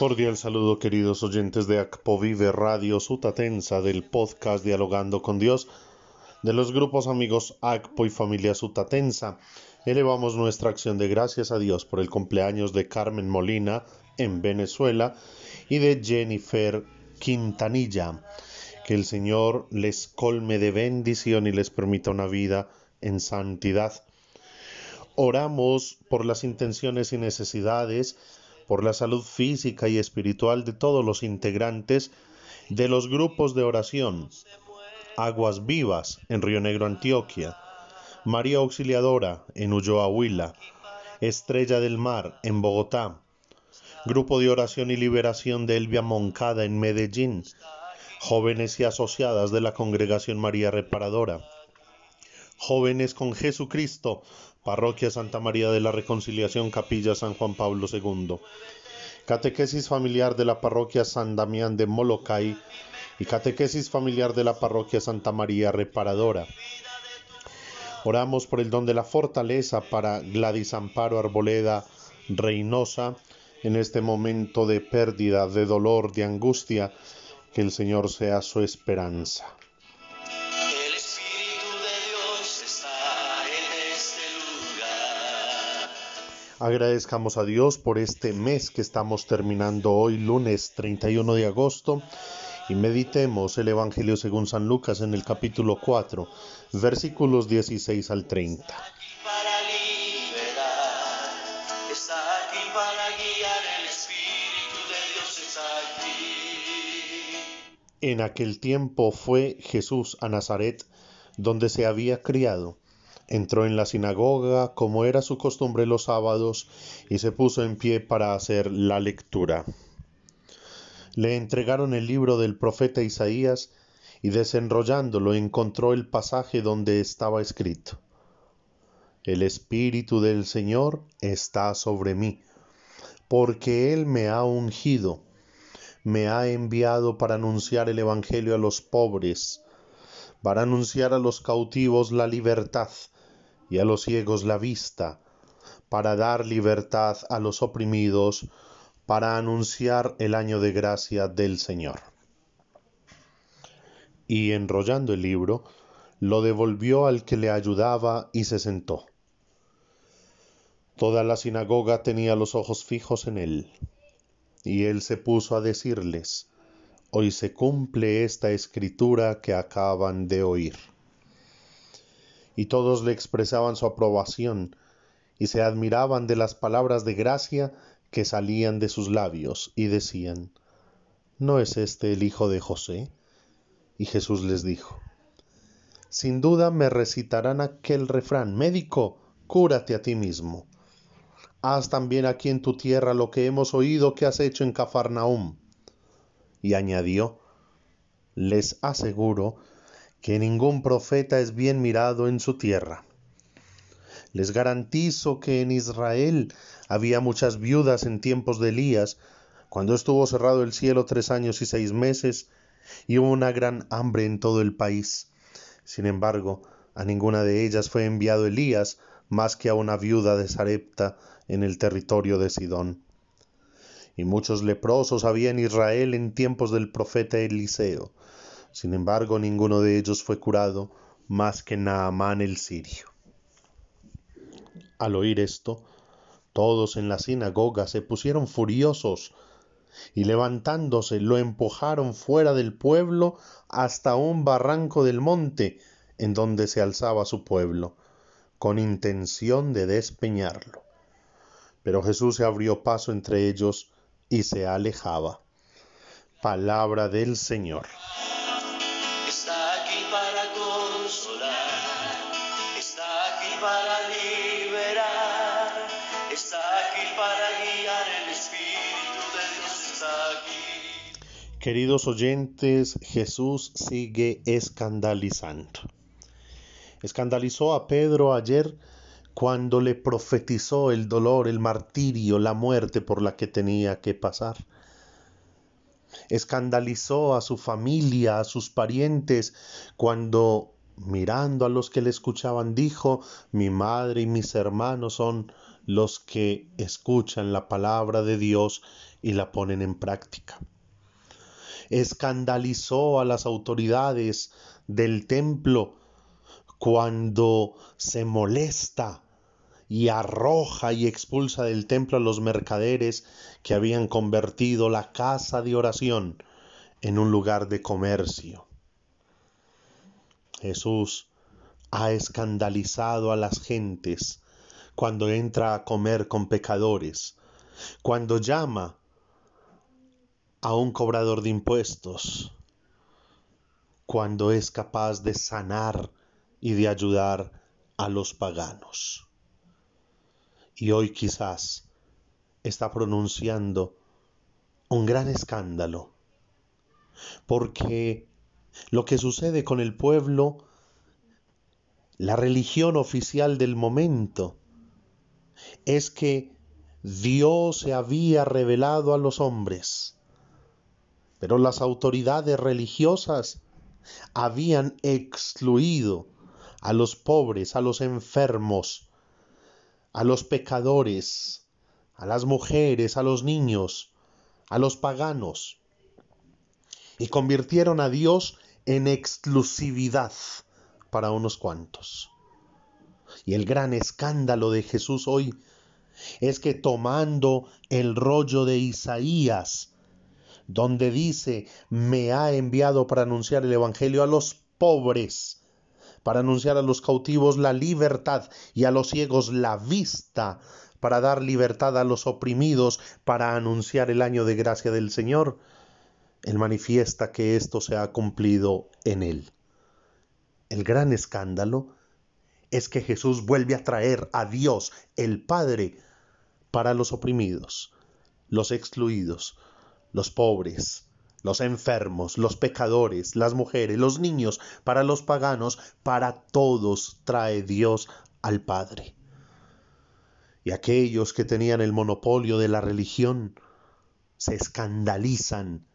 Cordial saludo queridos oyentes de Acpovive Radio Sutatensa del podcast Dialogando con Dios de los grupos amigos Acpo y Familia Sutatensa. Elevamos nuestra acción de gracias a Dios por el cumpleaños de Carmen Molina en Venezuela y de Jennifer Quintanilla. Que el Señor les colme de bendición y les permita una vida en santidad. Oramos por las intenciones y necesidades por la salud física y espiritual de todos los integrantes de los grupos de oración Aguas Vivas en Río Negro, Antioquia, María Auxiliadora en Ulloa, Huila, Estrella del Mar en Bogotá, Grupo de Oración y Liberación de Elvia Moncada en Medellín, jóvenes y asociadas de la Congregación María Reparadora, jóvenes con Jesucristo Parroquia Santa María de la Reconciliación, Capilla San Juan Pablo II. Catequesis familiar de la Parroquia San Damián de Molocay y Catequesis familiar de la Parroquia Santa María Reparadora. Oramos por el don de la fortaleza para Gladys Amparo Arboleda Reynosa en este momento de pérdida, de dolor, de angustia, que el Señor sea su esperanza. Agradezcamos a Dios por este mes que estamos terminando hoy, lunes 31 de agosto, y meditemos el Evangelio según San Lucas en el capítulo 4, versículos 16 al 30. En aquel tiempo fue Jesús a Nazaret, donde se había criado entró en la sinagoga como era su costumbre los sábados y se puso en pie para hacer la lectura. Le entregaron el libro del profeta Isaías y desenrollándolo encontró el pasaje donde estaba escrito. El Espíritu del Señor está sobre mí, porque Él me ha ungido, me ha enviado para anunciar el Evangelio a los pobres, para anunciar a los cautivos la libertad y a los ciegos la vista, para dar libertad a los oprimidos, para anunciar el año de gracia del Señor. Y enrollando el libro, lo devolvió al que le ayudaba y se sentó. Toda la sinagoga tenía los ojos fijos en él, y él se puso a decirles, Hoy se cumple esta escritura que acaban de oír y todos le expresaban su aprobación y se admiraban de las palabras de gracia que salían de sus labios y decían, ¿no es este el hijo de José? Y Jesús les dijo, sin duda me recitarán aquel refrán, médico, cúrate a ti mismo. Haz también aquí en tu tierra lo que hemos oído que has hecho en Cafarnaum. Y añadió, les aseguro que ningún profeta es bien mirado en su tierra. Les garantizo que en Israel había muchas viudas en tiempos de Elías, cuando estuvo cerrado el cielo tres años y seis meses, y hubo una gran hambre en todo el país. Sin embargo, a ninguna de ellas fue enviado Elías, más que a una viuda de Sarepta en el territorio de Sidón. Y muchos leprosos había en Israel en tiempos del profeta Eliseo, sin embargo, ninguno de ellos fue curado más que Naamán el sirio. Al oír esto, todos en la sinagoga se pusieron furiosos y levantándose lo empujaron fuera del pueblo hasta un barranco del monte en donde se alzaba su pueblo, con intención de despeñarlo. Pero Jesús se abrió paso entre ellos y se alejaba. Palabra del Señor. Queridos oyentes, Jesús sigue escandalizando. Escandalizó a Pedro ayer cuando le profetizó el dolor, el martirio, la muerte por la que tenía que pasar. Escandalizó a su familia, a sus parientes, cuando mirando a los que le escuchaban dijo, mi madre y mis hermanos son los que escuchan la palabra de Dios y la ponen en práctica. Escandalizó a las autoridades del templo cuando se molesta y arroja y expulsa del templo a los mercaderes que habían convertido la casa de oración en un lugar de comercio. Jesús ha escandalizado a las gentes cuando entra a comer con pecadores, cuando llama a un cobrador de impuestos, cuando es capaz de sanar y de ayudar a los paganos. Y hoy quizás está pronunciando un gran escándalo, porque lo que sucede con el pueblo, la religión oficial del momento, es que Dios se había revelado a los hombres, pero las autoridades religiosas habían excluido a los pobres, a los enfermos, a los pecadores, a las mujeres, a los niños, a los paganos, y convirtieron a Dios en exclusividad para unos cuantos. Y el gran escándalo de Jesús hoy es que tomando el rollo de Isaías, donde dice, me ha enviado para anunciar el Evangelio a los pobres, para anunciar a los cautivos la libertad y a los ciegos la vista, para dar libertad a los oprimidos, para anunciar el año de gracia del Señor, Él manifiesta que esto se ha cumplido en Él. El gran escándalo es que Jesús vuelve a traer a Dios, el Padre, para los oprimidos, los excluidos, los pobres, los enfermos, los pecadores, las mujeres, los niños, para los paganos, para todos trae Dios al Padre. Y aquellos que tenían el monopolio de la religión se escandalizan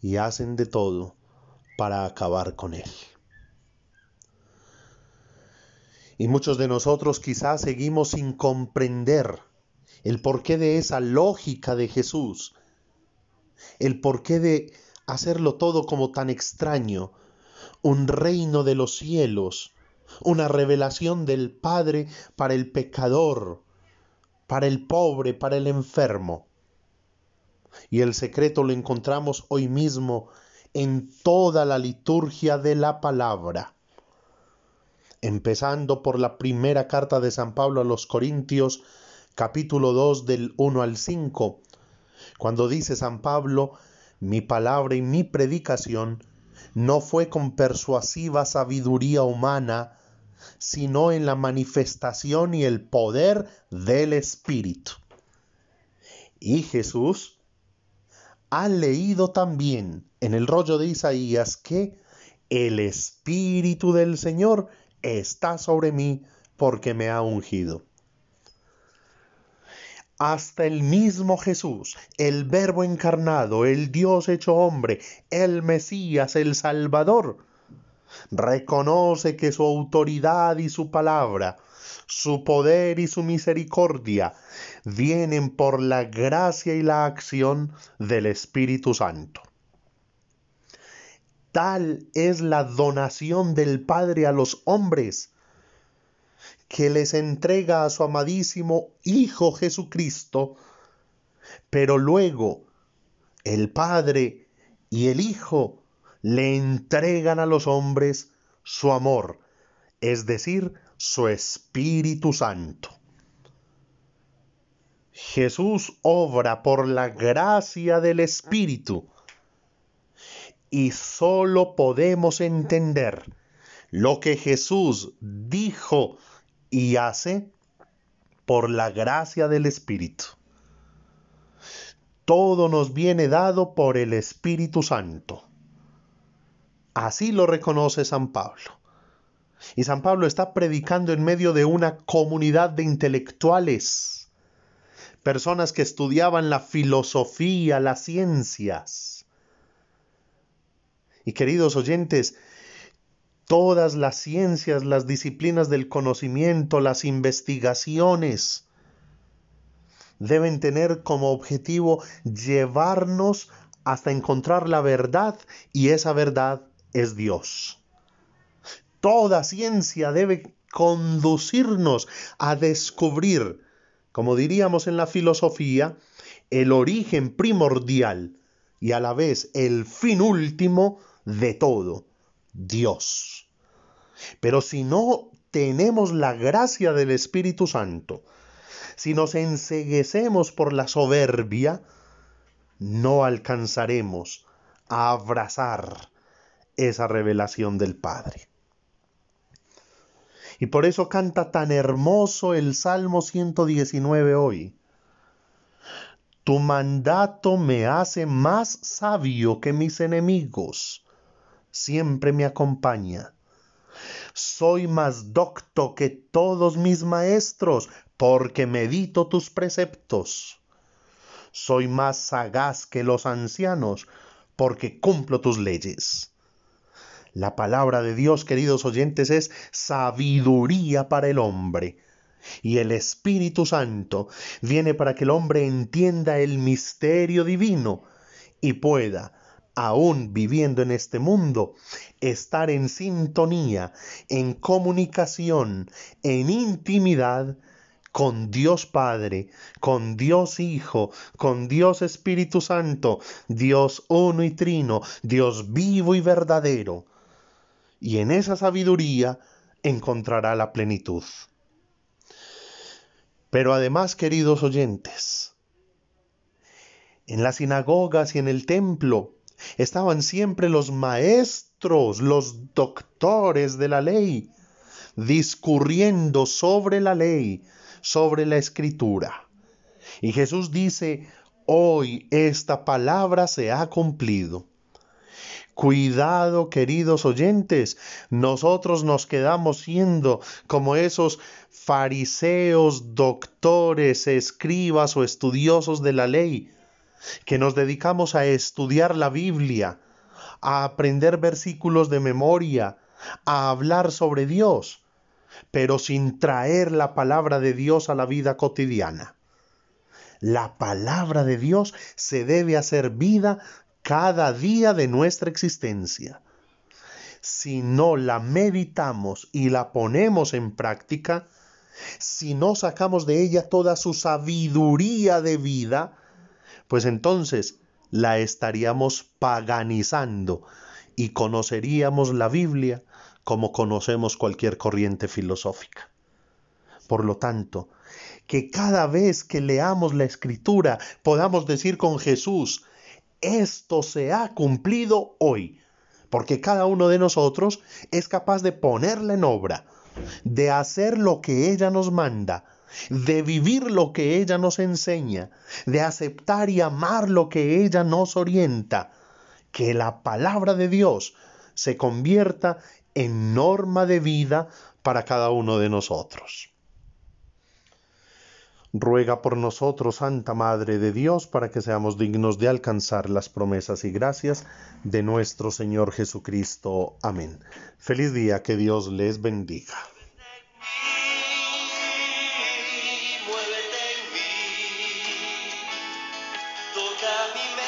y hacen de todo para acabar con él. Y muchos de nosotros quizás seguimos sin comprender el porqué de esa lógica de Jesús, el porqué de hacerlo todo como tan extraño, un reino de los cielos, una revelación del Padre para el pecador, para el pobre, para el enfermo. Y el secreto lo encontramos hoy mismo en toda la liturgia de la palabra. Empezando por la primera carta de San Pablo a los Corintios, capítulo 2 del 1 al 5, cuando dice San Pablo, mi palabra y mi predicación no fue con persuasiva sabiduría humana, sino en la manifestación y el poder del Espíritu. Y Jesús ha leído también en el rollo de Isaías que el Espíritu del Señor está sobre mí porque me ha ungido hasta el mismo Jesús, el Verbo encarnado, el Dios hecho hombre, el Mesías, el Salvador, reconoce que su autoridad y su palabra, su poder y su misericordia vienen por la gracia y la acción del Espíritu Santo. Tal es la donación del Padre a los hombres que les entrega a su amadísimo Hijo Jesucristo, pero luego el Padre y el Hijo le entregan a los hombres su amor, es decir, su Espíritu Santo. Jesús obra por la gracia del Espíritu y solo podemos entender lo que Jesús dijo y hace por la gracia del Espíritu. Todo nos viene dado por el Espíritu Santo. Así lo reconoce San Pablo. Y San Pablo está predicando en medio de una comunidad de intelectuales, personas que estudiaban la filosofía, las ciencias. Y queridos oyentes, todas las ciencias, las disciplinas del conocimiento, las investigaciones, deben tener como objetivo llevarnos hasta encontrar la verdad y esa verdad es Dios. Toda ciencia debe conducirnos a descubrir, como diríamos en la filosofía, el origen primordial y a la vez el fin último de todo, Dios. Pero si no tenemos la gracia del Espíritu Santo, si nos enseguecemos por la soberbia, no alcanzaremos a abrazar esa revelación del Padre. Y por eso canta tan hermoso el Salmo 119 hoy. Tu mandato me hace más sabio que mis enemigos. Siempre me acompaña. Soy más docto que todos mis maestros, porque medito tus preceptos. Soy más sagaz que los ancianos, porque cumplo tus leyes. La palabra de Dios, queridos oyentes, es sabiduría para el hombre. Y el Espíritu Santo viene para que el hombre entienda el misterio divino y pueda, aún viviendo en este mundo, estar en sintonía, en comunicación, en intimidad con Dios Padre, con Dios Hijo, con Dios Espíritu Santo, Dios uno y trino, Dios vivo y verdadero y en esa sabiduría encontrará la plenitud. Pero además, queridos oyentes, en las sinagogas y en el templo estaban siempre los maestros, los doctores de la ley, discurriendo sobre la ley, sobre la escritura. Y Jesús dice, hoy esta palabra se ha cumplido. Cuidado, queridos oyentes, nosotros nos quedamos siendo como esos fariseos, doctores, escribas o estudiosos de la ley, que nos dedicamos a estudiar la Biblia, a aprender versículos de memoria, a hablar sobre Dios, pero sin traer la palabra de Dios a la vida cotidiana. La palabra de Dios se debe hacer vida cada día de nuestra existencia. Si no la meditamos y la ponemos en práctica, si no sacamos de ella toda su sabiduría de vida, pues entonces la estaríamos paganizando y conoceríamos la Biblia como conocemos cualquier corriente filosófica. Por lo tanto, que cada vez que leamos la escritura podamos decir con Jesús, esto se ha cumplido hoy, porque cada uno de nosotros es capaz de ponerla en obra, de hacer lo que ella nos manda, de vivir lo que ella nos enseña, de aceptar y amar lo que ella nos orienta, que la palabra de Dios se convierta en norma de vida para cada uno de nosotros ruega por nosotros, Santa Madre de Dios, para que seamos dignos de alcanzar las promesas y gracias de nuestro Señor Jesucristo. Amén. Feliz día, que Dios les bendiga. Toca mi